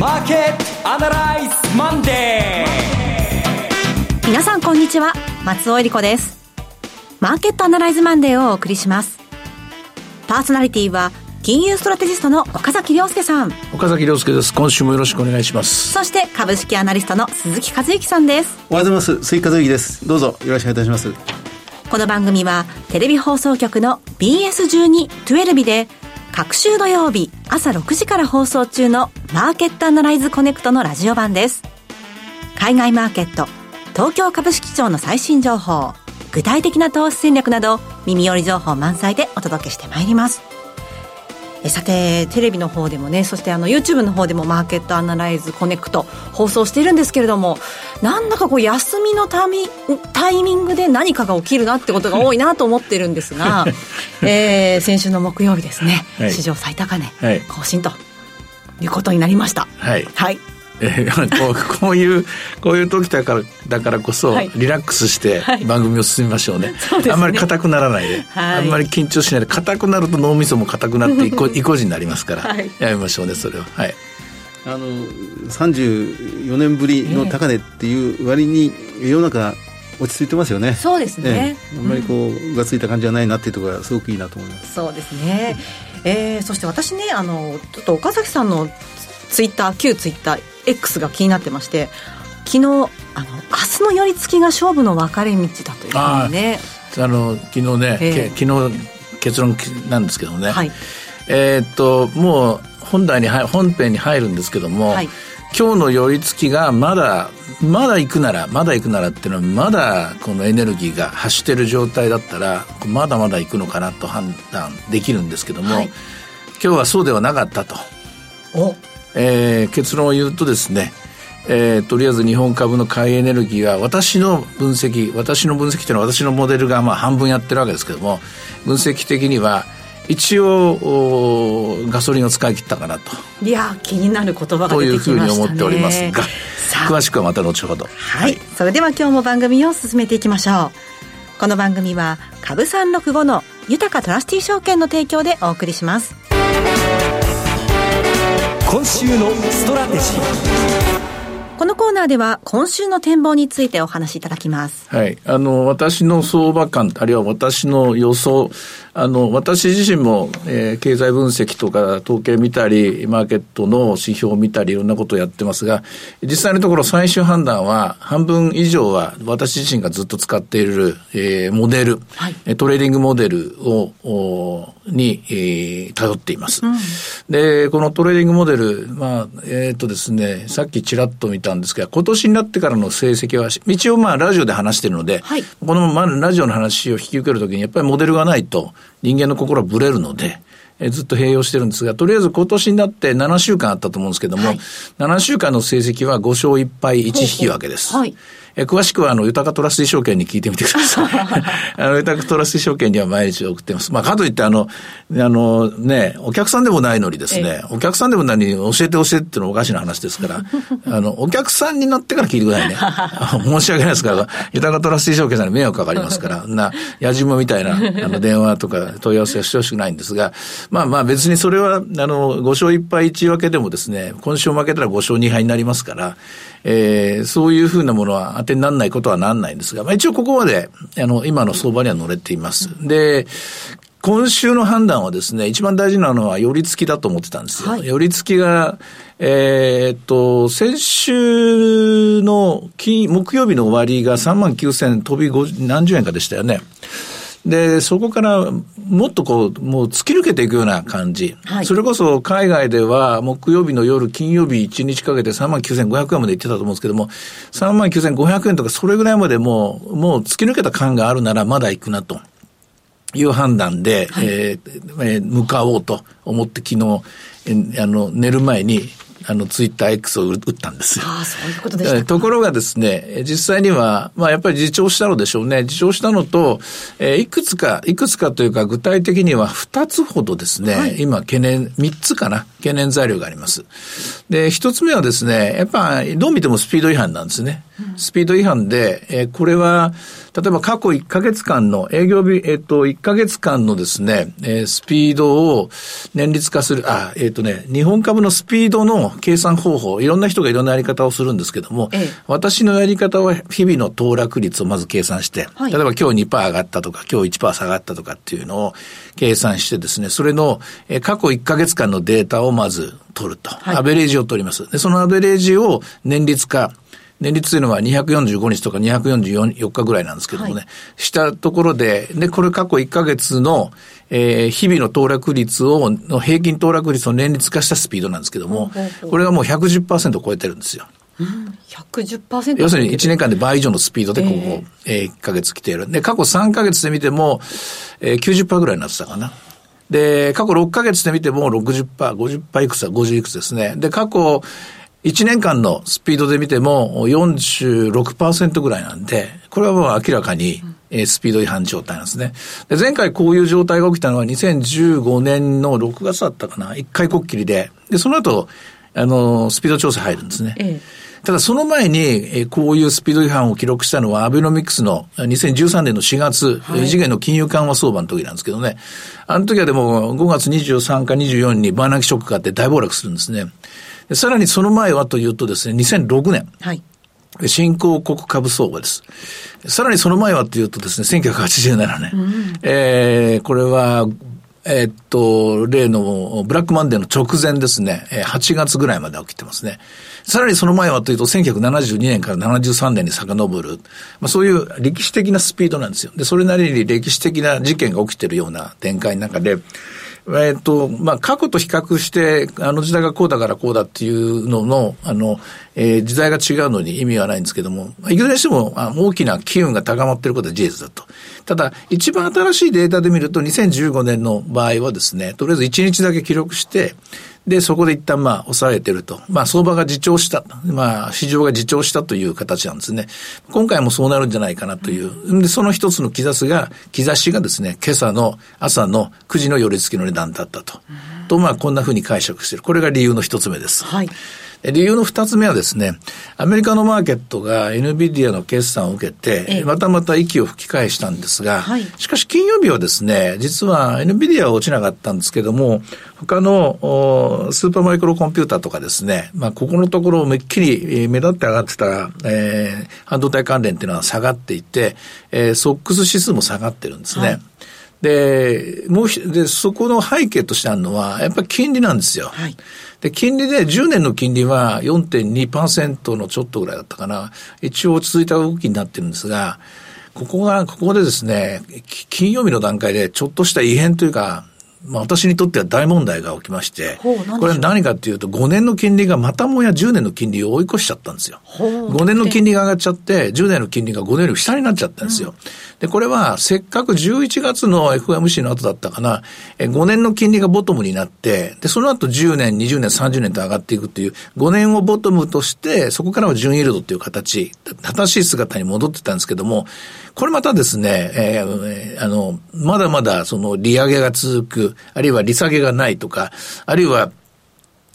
マーケットアナライズマンデー。皆さんこんにちは松尾恵理子です。マーケットアナライズマンデーをお送りします。パーソナリティは金融ストラテジストの岡崎亮介さん。岡崎亮介です。今週もよろしくお願いします。そして株式アナリストの鈴木和之さんです。おはようございます。鈴木和之です。どうぞよろしくお願いいたします。この番組はテレビ放送局の BS12-12 で毎週土曜日朝6時から放送中のマーケットアナライズコネクトのラジオ版です。海外マーケット東京株式市場の最新情報具体的な投資戦略など耳寄り情報満載でお届けしてまいります。さてテレビの方でもねそしてあの YouTube の方でもマーケットアナライズコネクト放送しているんですけれどもなんだかこう休みのタミタイミングで何かが起きるなってことが多いなと思ってるんですが、えー、先週の木曜日ですね、はい、史上最高値更新ということになりました。はい、はいえー、こうこういうこういう時だからだからこそ、リラックスして番組を進めましょうね。はい、ね。あんまり硬くならないで、はい、あんまり緊張しないで。硬くなると脳みそも硬くなっていこ意固地になりますから、やめましょうねそれは。はい。あの34年ぶりの高値っていう割に世の中落ち着いてますよね。そうですね。えあんまりこう、がついた感じはないなっていうところがすごくいいなと思います。そうですね。えー、そして私ねあのちょっと岡崎さんのツイッター旧ツイッター X が気になってまして昨日あの明日の寄り付きが勝負の分かれ道だというふうにね。あの昨日ね、えー、昨日結論なんですけどね、はい、えー、っともう本題に本編に入るんですけども、はい、今日の寄り付きがまだまだ行くならまだ行くならっていうのはまだこのエネルギーが発してる状態だったらまだまだ行くのかなと判断できるんですけども、はい、今日はそうではなかったと。おえー、結論を言うとですね、えー、とりあえず日本株の買いエネルギーは私の分析私の分析というのは私のモデルがまあ半分やってるわけですけども分析的には一応ガソリンを使い切ったかなと。いや気になる言葉がというふうに思っておりますが詳しくはまた後ほど。はい、はい、それでは今日も番組を進めていきましょう。この番組は株365の豊かトラスティ証券の提供でお送りします今週のストラテジーこのコーナーでは今週の展望についてお話しいただきます。はい。あの、私の相場観、あるいは私の予想、あの、私自身も、えー、経済分析とか統計見たり、マーケットの指標を見たり、いろんなことをやってますが、実際のところ最終判断は、半分以上は私自身がずっと使っている、えー、モデル、はい、トレーディングモデルを、おに、えー、頼っています、うん、で、このトレーディングモデル、まあ、えっ、ー、とですね、さっきちらっと見たんですが、今年になってからの成績は、一応まあ、ラジオで話してるので、はい、このままラジオの話を引き受けるときに、やっぱりモデルがないと、人間の心はぶれるので、えずっと併用してるんですが、とりあえず今年になって7週間あったと思うんですけども、はい、7週間の成績は5勝1敗1引き分けです。はいえ詳しくは、あの、豊かトラスティ証券に聞いてみてください。あの、豊かトラスティ証券には毎日送ってます。まあ、かといって、あの、あの、ね、お客さんでもないのにですね、お客さんでもないのに教えて教えてっていうのはおかしな話ですから、あの、お客さんになってから聞いてくださいね。申し訳ないですから、豊かトラスティ証券さんに迷惑かかりますから、な、やじもみたいな、あの、電話とか問い合わせはしてほしくないんですが、まあまあ別にそれは、あの、5勝1敗1分けでもですね、今週負けたら5勝2敗になりますから、えー、そういうふうなものは当てにならないことはなんないんですが、まあ、一応ここまで、あの、今の相場には乗れています。で、今週の判断はですね、一番大事なのは寄り付きだと思ってたんですよ。はい、寄り付きが、えー、っと、先週の金、木曜日の終わりが3万9000飛び何十円かでしたよね。で、そこからもっとこう、もう突き抜けていくような感じ。はい、それこそ海外では木曜日の夜、金曜日1日かけて3万9500円まで行ってたと思うんですけども、3万9500円とかそれぐらいまでもう、もう突き抜けた感があるならまだ行くなと。いう判断で、はい、えー、えー、向かおうと思って昨日、えあの、寝る前にあの、ツイッター X を打ったんですよ。ああ、そういうことでしたところがですね、実際には、まあ、やっぱり自重したのでしょうね。自重したのと、えー、いくつか、いくつかというか、具体的には2つほどですね、はい、今、懸念、3つかな、懸念材料があります。で、1つ目はですね、やっぱ、どう見てもスピード違反なんですね。スピード違反で、えー、これは、例えば過去1ヶ月間の営業日、えっ、ー、と、1ヶ月間のですね、えー、スピードを年率化する、あ、えっ、ー、とね、日本株のスピードの計算方法、いろんな人がいろんなやり方をするんですけども、ええ、私のやり方は日々の騰落率をまず計算して、はい、例えば今日2%上がったとか、今日1%下がったとかっていうのを計算してですね、それの、えー、過去1ヶ月間のデータをまず取ると。はい、アベレージを取ります。で、そのアベレージを年率化、年率というのは245日とか244日ぐらいなんですけどもね、はい、したところで、で、これ過去1ヶ月の、えー、日々の騰落率を、の平均騰落率を年率化したスピードなんですけども、これがもう110%を超えてるんですよ。うん、110%要するに1年間で倍以上のスピードでここ、えー、1ヶ月来ている。で、過去3ヶ月で見ても、えー、90%ぐらいになってたかな。で、過去6ヶ月で見ても60%、50%いくつは50いくつですね。で、過去1年間のスピードで見ても46%ぐらいなんで、これはもう明らかに、スピード違反状態なんですね。で前回こういう状態が起きたのは2015年の6月だったかな。一回こっきりで。で、その後、あの、スピード調整入るんですね。ええただその前に、えこういうスピード違反を記録したのはアベノミクスの2013年の4月、はい、異次元の金融緩和相場の時なんですけどね。あの時はでも5月23か24にバーナキショックがあって大暴落するんですね。さらにその前はというとですね、2006年。はい。新興国株相場です。さらにその前はというとですね、1987年。うん、えー、これは、えー、っと、例のブラックマンデーの直前ですね、8月ぐらいまで起きてますね。さらにその前はというと、1972年から73年に遡る、まあ、そういう歴史的なスピードなんですよ。で、それなりに歴史的な事件が起きているような展開の中で、えっ、と、まあ、過去と比較して、あの時代がこうだからこうだっていうのの、あの、えー、時代が違うのに意味はないんですけども、いずれにしても大きな機運が高まっていることは事実だと。ただ、一番新しいデータで見ると、2015年の場合はですね、とりあえず1日だけ記録して、で、そこで一旦まあ抑えてると。まあ相場が自重した。まあ市場が自重したという形なんですね。今回もそうなるんじゃないかなという。で、その一つの兆しが、兆しがですね、今朝の朝の9時の寄り付きの値段だったと。と、まあこんなふうに解釈してる。これが理由の一つ目です。はい。理由の二つ目はですね、アメリカのマーケットが NVIDIA の決算を受けて、またまた息を吹き返したんですが、はい、しかし金曜日はですね、実は NVIDIA は落ちなかったんですけども、他のスーパーマイクロコンピューターとかですね、まあ、ここのところめっきり目立って上がってた、えー、半導体関連っていうのは下がっていて、えー、ソックス指数も下がってるんですね。はいで、もうで、そこの背景としてあるのは、やっぱり金利なんですよ。はい。で、金利で10年の金利は4.2%のちょっとぐらいだったかな。一応落ち着いた動きになってるんですが、ここが、ここでですね、金曜日の段階でちょっとした異変というか、まあ、私にとっては大問題が起きまして、これ何かっていうと、5年の金利がまたもや10年の金利を追い越しちゃったんですよ。5年の金利が上がっちゃって、10年の金利が5年より下になっちゃったんですよ。うん、で、これはせっかく11月の FMC の後だったかな、5年の金利がボトムになって、で、その後10年、20年、30年と上がっていくっていう、5年をボトムとして、そこからは準イールドっていう形、正しい姿に戻ってたんですけども、これまたですね、えー、あの、まだまだその利上げが続く、あるいは利下げがないとか、あるいは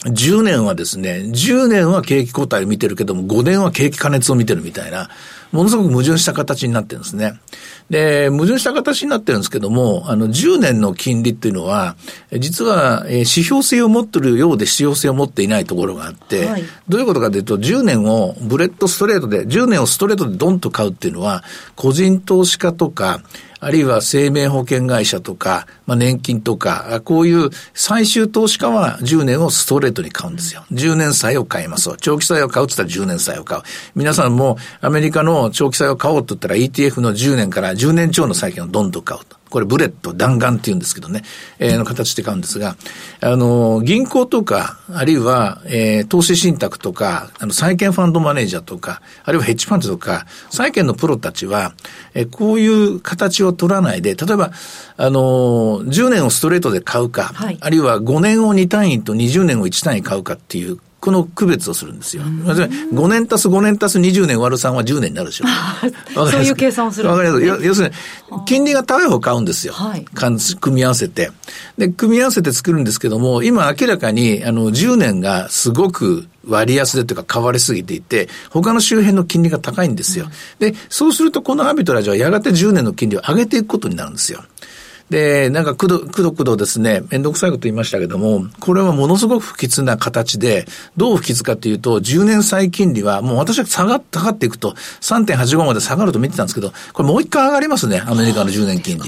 10年はですね、10年は景気後退を見てるけども、5年は景気加熱を見てるみたいな、ものすごく矛盾した形になってるんですね。で、矛盾した形になってるんですけども、あの、10年の金利っていうのは、実は、えー、指標性を持ってるようで指標性を持っていないところがあって、はい、どういうことかというと、10年をブレッドストレートで、10年をストレートでドンと買うっていうのは、個人投資家とか、あるいは生命保険会社とか、まあ、年金とか、こういう最終投資家は10年をストレートに買うんですよ。10年債を買います。長期債を買うって言ったら10年債を買う。皆さんもアメリカの長期債を買おうって言ったら ETF の10年から10年超の債券をどんどん買うと。これブレット、弾丸って言うんですけどね、えー、の形で買うんですが、あの、銀行とか、あるいは、えー、投資信託とか、あの、債券ファンドマネージャーとか、あるいはヘッジファンドとか、債券のプロたちは、えー、こういう形を取らないで、例えば、あの、10年をストレートで買うか、はい、あるいは5年を2単位と20年を1単位買うかっていうこの区別をするんですよ。5年足す5年足す20年割る3は10年になるでしょ。そういう計算をするわかります。要するに、金利が高い方買うんですよ。はい組み合わせて。で、組み合わせて作るんですけども、今明らかに、あの、10年がすごく割安でというか買われすぎていて、他の周辺の金利が高いんですよ。で、そうするとこのアービトラージはやがて10年の金利を上げていくことになるんですよ。で、なんかくど、くどくどですね、めんどくさいこと言いましたけども、これはものすごく不吉な形で、どう不吉かというと、10年債金利はもう私は下が下がっていくと、3.85まで下がると見てたんですけど、これもう一回上がりますね、アメリカの10年金利。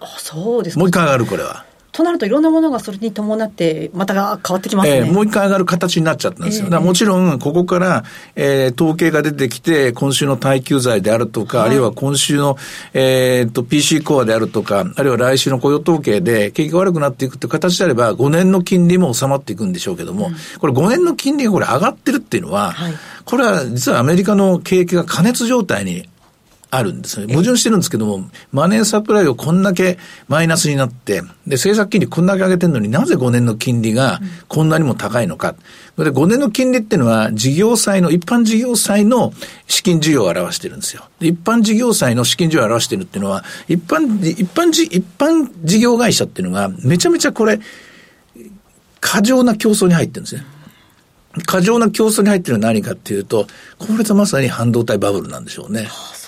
あそうですかもう一回上がる、これは。となるといろんなものがそれに伴ってまた変わってきますね、えーもう一回上がる形になっちゃったんですよ。ええだからもちろん、ここから、えー統計が出てきて、今週の耐久財であるとか、はい。あるいは今週の、えー、と PC コアであるとか、あるいは来週の雇用統計で景気が悪くなっていくって形であれば、5年の金利も収まっていくんでしょうけども、これ5年の金利がこれ上がってるっていうのは、はい。これは実はアメリカの景気が過熱状態にあるんですね。矛盾してるんですけども、マネーサプライをこんだけマイナスになって、で、政策金利こんだけ上げてるのになぜ5年の金利がこんなにも高いのか。で、5年の金利っていうのは、事業債の、一般事業債の資金需要を表してるんですよ。一般事業債の資金需要を表してるっていうのは、一般、一般じ、一般事業会社っていうのが、めちゃめちゃこれ、過剰な競争に入ってるんですね。過剰な競争に入ってるのは何かっていうと、これとまさに半導体バブルなんでしょうね。あ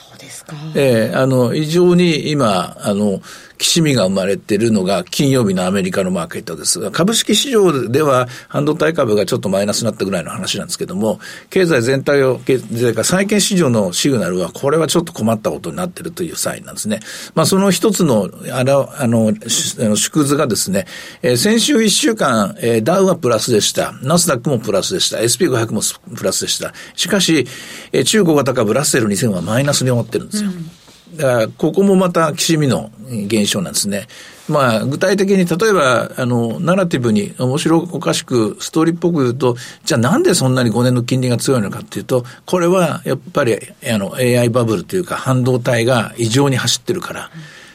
えええあの、非常に今、あの、きしみが生まれているのが金曜日のアメリカのマーケットですが、株式市場では半導体株がちょっとマイナスになったぐらいの話なんですけども、経済全体を、経済か債券市場のシグナルは、これはちょっと困ったことになっているというサインなんですね。まあ、その一つの、あの、あの、縮図がですね、えー先週一週間、えーダウはプラスでした。ナスダックもプラスでした。SP500 もプラスでした。しかし、えー中小型株ラッセル2000はマイナスに終わってるんですよ。だから、ここもまた、きしみの現象なんですね。まあ、具体的に、例えば、あの、ナラティブに面白おかしく、ストーリーっぽく言うと、じゃあなんでそんなに5年の金利が強いのかっていうと、これは、やっぱり、あの、AI バブルというか、半導体が異常に走ってるから、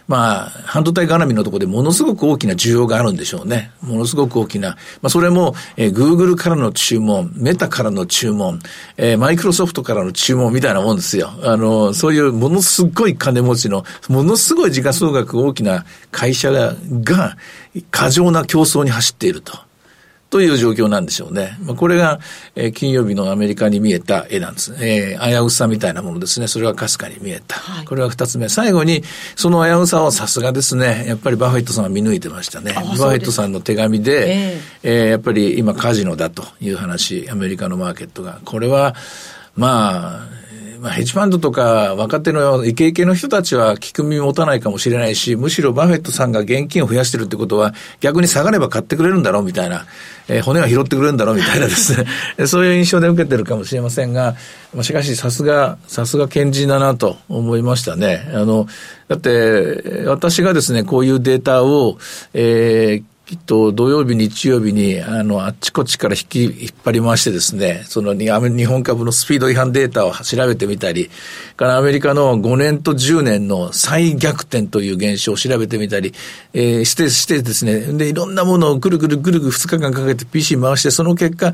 まあ、半導体絡みのところでものすごく大きな需要があるんでしょうね。ものすごく大きな。まあ、それも、えー、Google からの注文、メタからの注文、えー、マイクロソフトからの注文みたいなもんですよ。あの、そういうものすごい金持ちの、ものすごい時価総額大きな会社、が過剰な競争に走っていると。という状況なんでしょうね。まあ、これが、えー金曜日のアメリカに見えた絵なんです。えー危うさみたいなものですね。それがかすかに見えた。はいこれは二つ目。最後に、その危うさをさすがですね、やっぱりバフェットさんは見抜いてましたね。あバフェットさんの手紙で、ええーやっぱり今カジノだという話、アメリカのマーケットが。これは、まあ、まあ、ヘッジファンドとか若手のイケイケの人たちは聞く耳持たないかもしれないし、むしろバフェットさんが現金を増やしてるってことは、逆に下がれば買ってくれるんだろうみたいな、えー骨は拾ってくれるんだろうみたいなですね、そういう印象で受けてるかもしれませんが、まあ、しかしさすが、さすが賢人だなと思いましたね。あの、だって、私がですね、こういうデータを、えーきっと土曜日、日曜日に、あの、あっちこっちから引き、引っ張り回してですね、その日本株のスピード違反データを調べてみたり、からアメリカの5年と10年の再逆転という現象を調べてみたり、えーして、してですね、で、いろんなものをぐるぐるぐるぐる2日間かけて PC 回して、その結果、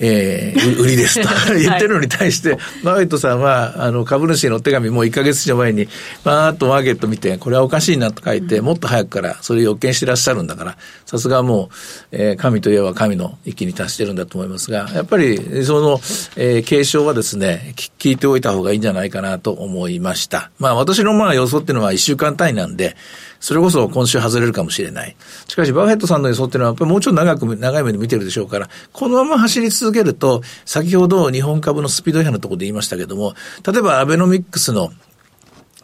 えー、う売りですと。言ってるのに対して、バフェットさんは、あの、株主への手紙もう1ヶ月以上前に、パーッとマーケット見て、これはおかしいなと書いて、もっと早くからそれを予見してらっしゃるんだから、さすがもう、えー神といえば神の域に達してるんだと思いますが、やっぱり、その、えー継承はですね、き聞いておいた方がいいんじゃないかなと思いました。まあ、私のまあ予想っていうのは1週間単位なんで、それこそ今週外れるかもしれない。しかし、バフェットさんの予想っていうのは、やっぱりもうちょっと長く、長い目で見てるでしょうから、このまま走り続けると、先ほど日本株のスピード違反のところで言いましたけども、例えばアベノミックスの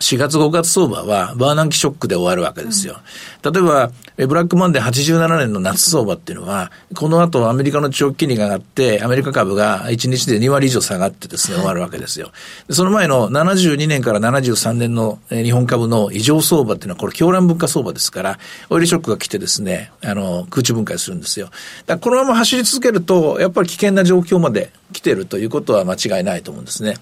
4月5月相場はバーナンキショックで終わるわけですよ。例えば、ブラックマンデー87年の夏相場っていうのは、この後アメリカの長期金利が上がって、アメリカ株が1日で2割以上下がってですね、終わるわけですよ。その前の72年から73年の日本株の異常相場っていうのは、これ狂乱物価相場ですから、オイルショックが来てですね、あの、空中分解するんですよ。だこのまま走り続けると、やっぱり危険な状況まで来てるということは間違いないと思うんですね。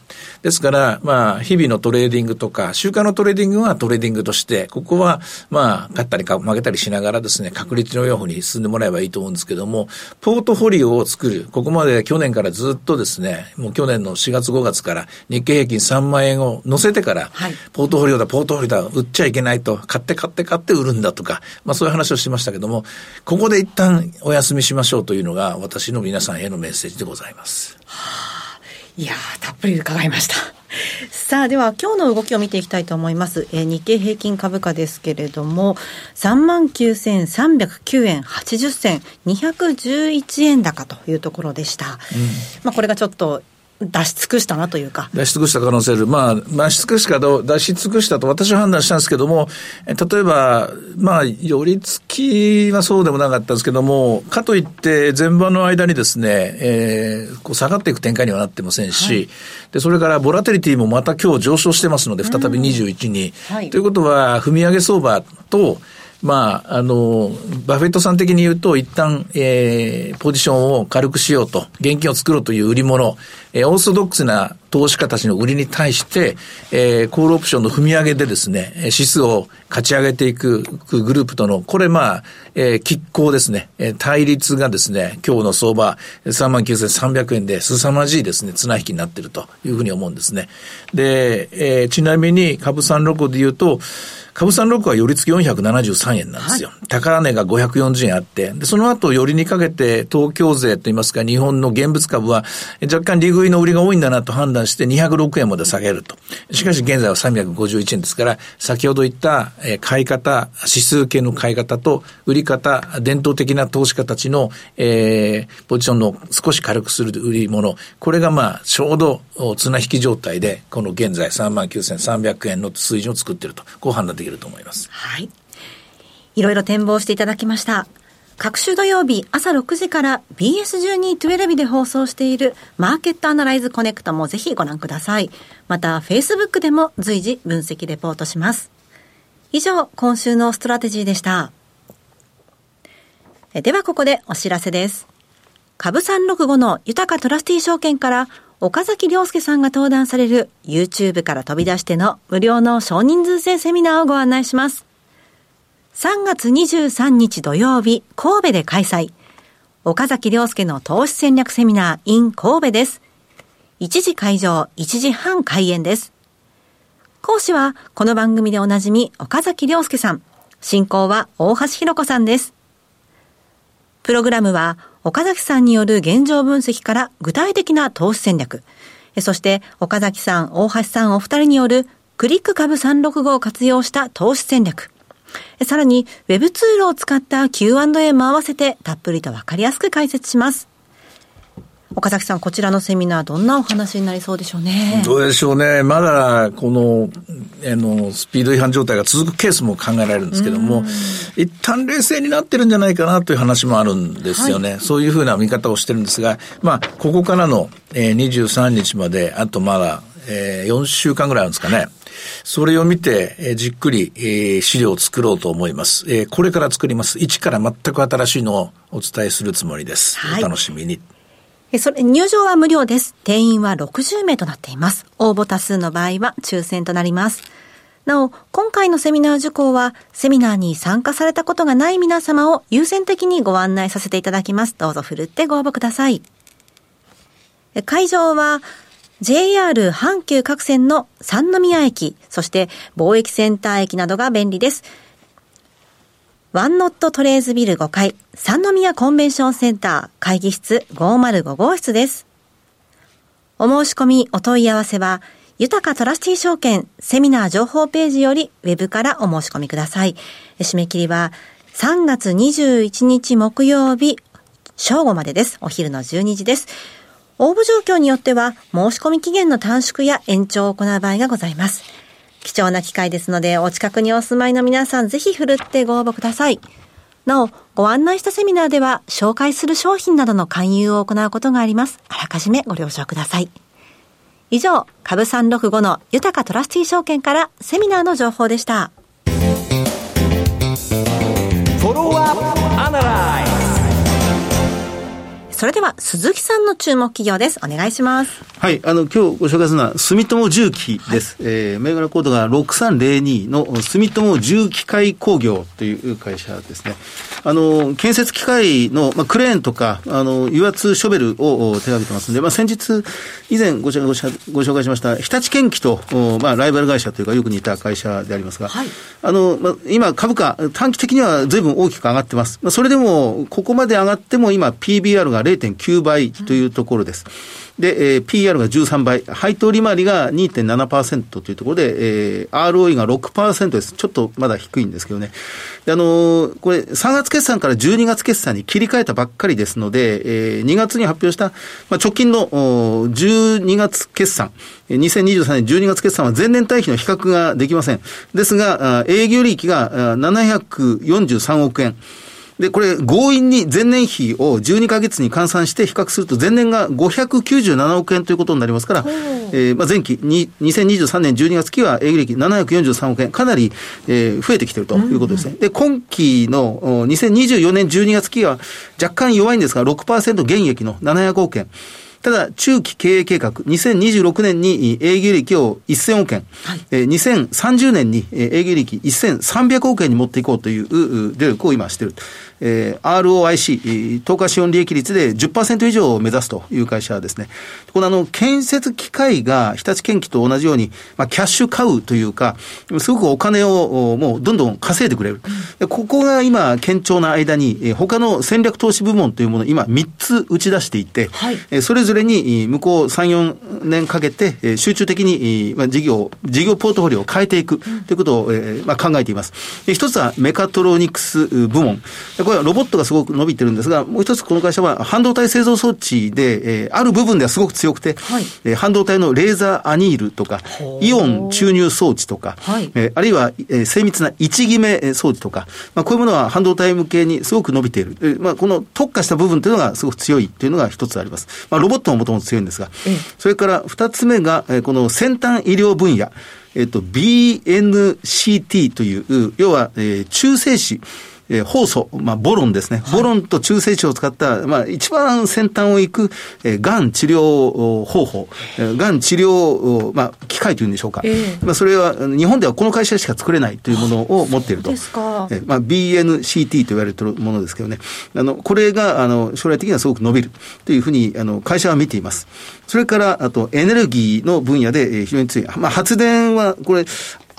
ですから、まあ、日々のトレーディングとか、週間のトレーディングはトレーディングとして、ここは、まあ、勝ったり負けたりしながらですね、確率のように進んでもらえばいいと思うんですけども、ポートフォリオを作る。ここまで去年からずっとですね、もう去年の4月5月から日経平均3万円を乗せてから、はい、ポートフォリオだ、ポートフォリオだ、売っちゃいけないと、買って買って買って売るんだとか、まあそういう話をしましたけども、ここで一旦お休みしましょうというのが私の皆さんへのメッセージでございます。はあ、いやたっぷり伺いました。さあ、では今日の動きを見ていきたいと思います。えー、日経平均株価ですけれども、39,309円80銭、211円高というところでした。うん、まあこれがちょっと出し尽くしたなというか。出し尽くした可能性ある。まあ、出し尽くしかと、出し尽くしたと私は判断したんですけども、例えば、まあ、寄り付きはそうでもなかったんですけども、かといって前場の間にですね、えー、こう下がっていく展開にはなってませんし、はい、で、それからボラテリティもまた今日上昇してますので、再び21に。はい、ということは、踏み上げ相場と、まあ、あの、バフェットさん的に言うと、一旦、えー、ポジションを軽くしようと、現金を作ろうという売り物、えー、オーソドックスな投資家たちの売りに対して、えー、コールオプションの踏み上げでですね、指数を勝ち上げていくグループとの、これまあ、えー、拮抗ですね、えー、対立がですね、今日の相場、39,300円で凄まじいですね、綱引きになっているというふうに思うんですね。で、えー、ちなみに株三六で言うと、株三六は寄り付き473円なんですよ。はい、高値が540円あって、で、その後寄りにかけて東京税といいますか、日本の現物株は若干利食いの売りが多いんだなと判断して206円まで下げると。しかし現在は351円ですから、先ほど言った買い方、指数系の買い方と売り方、伝統的な投資家たちの、えー、ポジションの少し軽くする売り物、これがまあ、ちょうど綱引き状態で、この現在39,300円の水準を作っていると、こう判断できると思います。はい。いろいろ展望していただきました。各週土曜日朝6時から BS12-12 で放送しているマーケットアナライズコネクトもぜひご覧ください。また Facebook でも随時分析レポートします。以上、今週のストラテジーでした。ではここでお知らせです。株365のユタカトラスティ証券から岡崎良介さんが登壇される YouTube から飛び出しての無料の少人数制セミナーをご案内します。3月23日土曜日、神戸で開催。岡崎良介の投資戦略セミナー in 神戸です。1時会場、1時半開演です。講師は、この番組でおなじみ、岡崎良介さん。進行は、大橋弘子さんです。プログラムは、岡崎さんによる現状分析から具体的な投資戦略、そして岡崎さん、大橋さんお二人によるクリック株365を活用した投資戦略、さらに Web ツールを使った Q&A も合わせてたっぷりとわかりやすく解説します。岡崎さん、こちらのセミナー、どんなお話になりそうでしょうね？どうでしょうね。まだ、この、あの、スピード違反状態が続くケースも考えられるんですけども、一旦冷静になってるんじゃないかなという話もあるんですよね。はい、そういうふうな見方をしてるんですが、まあ、ここからの、えー、23日まで、あとまだ、えー、4週間ぐらいあるんですかね。それを見て、えー、じっくり、えー、資料を作ろうと思います。えー、これから作ります。一から全く新しいのをお伝えするつもりです。はい、お楽しみに。それ、入場は無料です。定員は60名となっています。応募多数の場合は抽選となります。なお、今回のセミナー受講は、セミナーに参加されたことがない皆様を優先的にご案内させていただきます。どうぞふるってご応募ください。会場は、JR 阪急各線の三宮駅、そして貿易センター駅などが便利です。ワンノットトレーズビル5階、三宮コンベンションセンター会議室505号室です。お申し込み、お問い合わせは、豊かトラスティ証券セミナー情報ページよりウェブからお申し込みください。締め切りは3月21日木曜日正午までです。お昼の12時です。応募状況によっては申し込み期限の短縮や延長を行う場合がございます。貴重な機会ですので、お近くにお住まいの皆さん、ぜひ振るってご応募ください。なお、ご案内したセミナーでは、紹介する商品などの勧誘を行うことがあります。あらかじめご了承ください。以上、株365の豊かトラスティー証券からセミナーの情報でした。フォロワーそれでは、鈴木さんの注目企業です。お願いします。はい、あの、今日ご紹介するのは、住友重機です。はい、えー、銘柄コードが6302の住友重機械工業という会社ですね。あの、建設機械の、まあ、クレーンとか、あの、油圧ショベルを手掛けてますんで、まあ、先日、以前ごごご紹介しました、日立建機と、まあ、ライバル会社というか、よく似た会社でありますが、はい、あの、まあ、今、株価、短期的には随分大きく上がってます。まあ、それでも、ここまで上がっても今、PBR が0.9倍というところです。うんで、えー、PR が13倍、配当利回りが2.7%というところで、えー、ROE が6%です。ちょっとまだ低いんですけどね。で、あのー、これ、3月決算から12月決算に切り替えたばっかりですので、えー、2月に発表した、まあ、直近の12月決算、2023年12月決算は前年対比の比較ができません。ですが、営業利益が743億円。で、これ、強引に前年比を12ヶ月に換算して比較すると、前年が597億円ということになりますから、えー、まあ前期に、2023年12月期は営業利益743億円、かなり、えー、増えてきているということですね。で、今期の2024年12月期は若干弱いんですが、6%減益の700億円。ただ、中期経営計画、2026年に営業利益を1000億円、はい、2030年に営業利益1300億円に持っていこうという努力を今している。えー、ROIC、投下資本利益率で10%以上を目指すという会社ですね。このあの、建設機械が日立建機と同じように、まあ、キャッシュ買うというか、すごくお金をもうどんどん稼いでくれる。うん、ここが今、堅調な間に、他の戦略投資部門というものを今3つ打ち出していて、はい、それぞれに向こう3、4年かけて集中的に事業、事業ポートフォリオを変えていくということを、まあ、考えています。一つはメカトロニクス部門。これはロボットがすごく伸びてるんですが、もう一つこの会社は半導体製造装置で、えー、ある部分ではすごく強くて、はい、えー、半導体のレーザーアニールとか、イオン注入装置とか、はい、えー、あるいは、えー、精密な位置決め装置とか、まあ、こういうものは半導体向けにすごく伸びている。えー、まあ、この特化した部分というのがすごく強いというのが一つあります。まあ、ロボットももともと強いんですが、それから二つ目が、えー、この先端医療分野、えっ、ー、と、BNCT という、要は、えー、中性子、えー、酵素、まあ、ボロンですね。はい、ボロンと中性子を使った、まあ、一番先端を行く、えー、がん治療方法、えー、がん治療、まあ、機械というんでしょうか。えー、まあ、それは、日本ではこの会社しか作れないというものを持っていると。ですか。えー、まあ、BNCT と言われているものですけどね。あの、これが、あの、将来的にはすごく伸びるというふうに、あの、会社は見ています。それから、あと、エネルギーの分野で、えー、非常に強い。まあ、発電は、これ、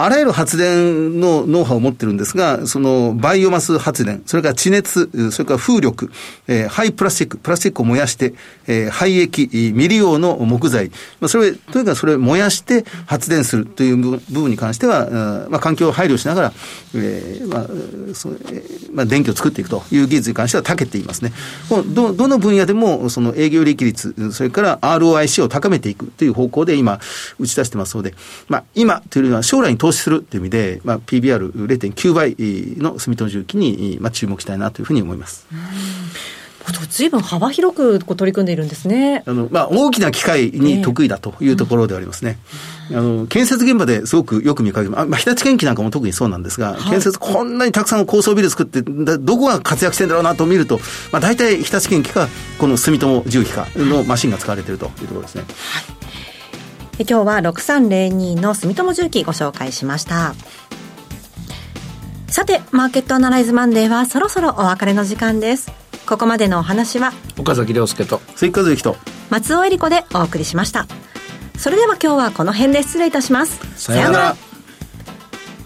あらゆる発電のノウハウを持ってるんですが、そのバイオマス発電、それから地熱、それから風力、えー、廃プラスチック、プラスチックを燃やして、えー、廃液、未利用の木材、まあ、それ、とにかくそれを燃やして発電するという部分に関しては、まあ、環境を配慮しながら、えー、まあ、そまあ、電気を作っていくという技術に関しては長けていますね。ど、どの分野でも、その営業利益率、それから ROIC を高めていくという方向で今、打ち出してますので、まあ、今というのは将来に投資するという意味で、まあ、PBR0.9 倍の住友重機に、まあ、注目したいなというふうに思います。ずいぶん幅広く取り組んでいるんですね。あの、まあ、大きな機械に得意だというところでありますね。えー、あの、建設現場ですごくよく見かけます。まあ、日立建機なんかも特にそうなんですが、はい、建設こんなにたくさん高層ビル作って、どこが活躍してんだろうなと見ると、まあ、大体日立建機か、この住友重機かのマシンが使われているというところですね。はい今日は6302の住友重機ご紹介しました。さてマーケットアナライズマンデーはそろそろお別れの時間です。ここまでのお話は岡崎亮介と関和之と。松尾恵理子でお送りしました。それでは今日はこの辺で失礼いたします。さようなら。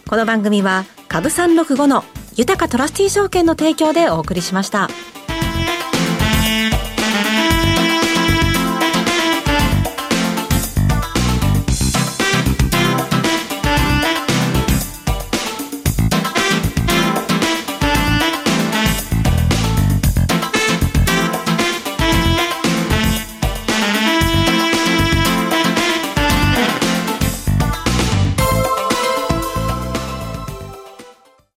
この番組は株365の豊かトラスティー証券の提供でお送りしました。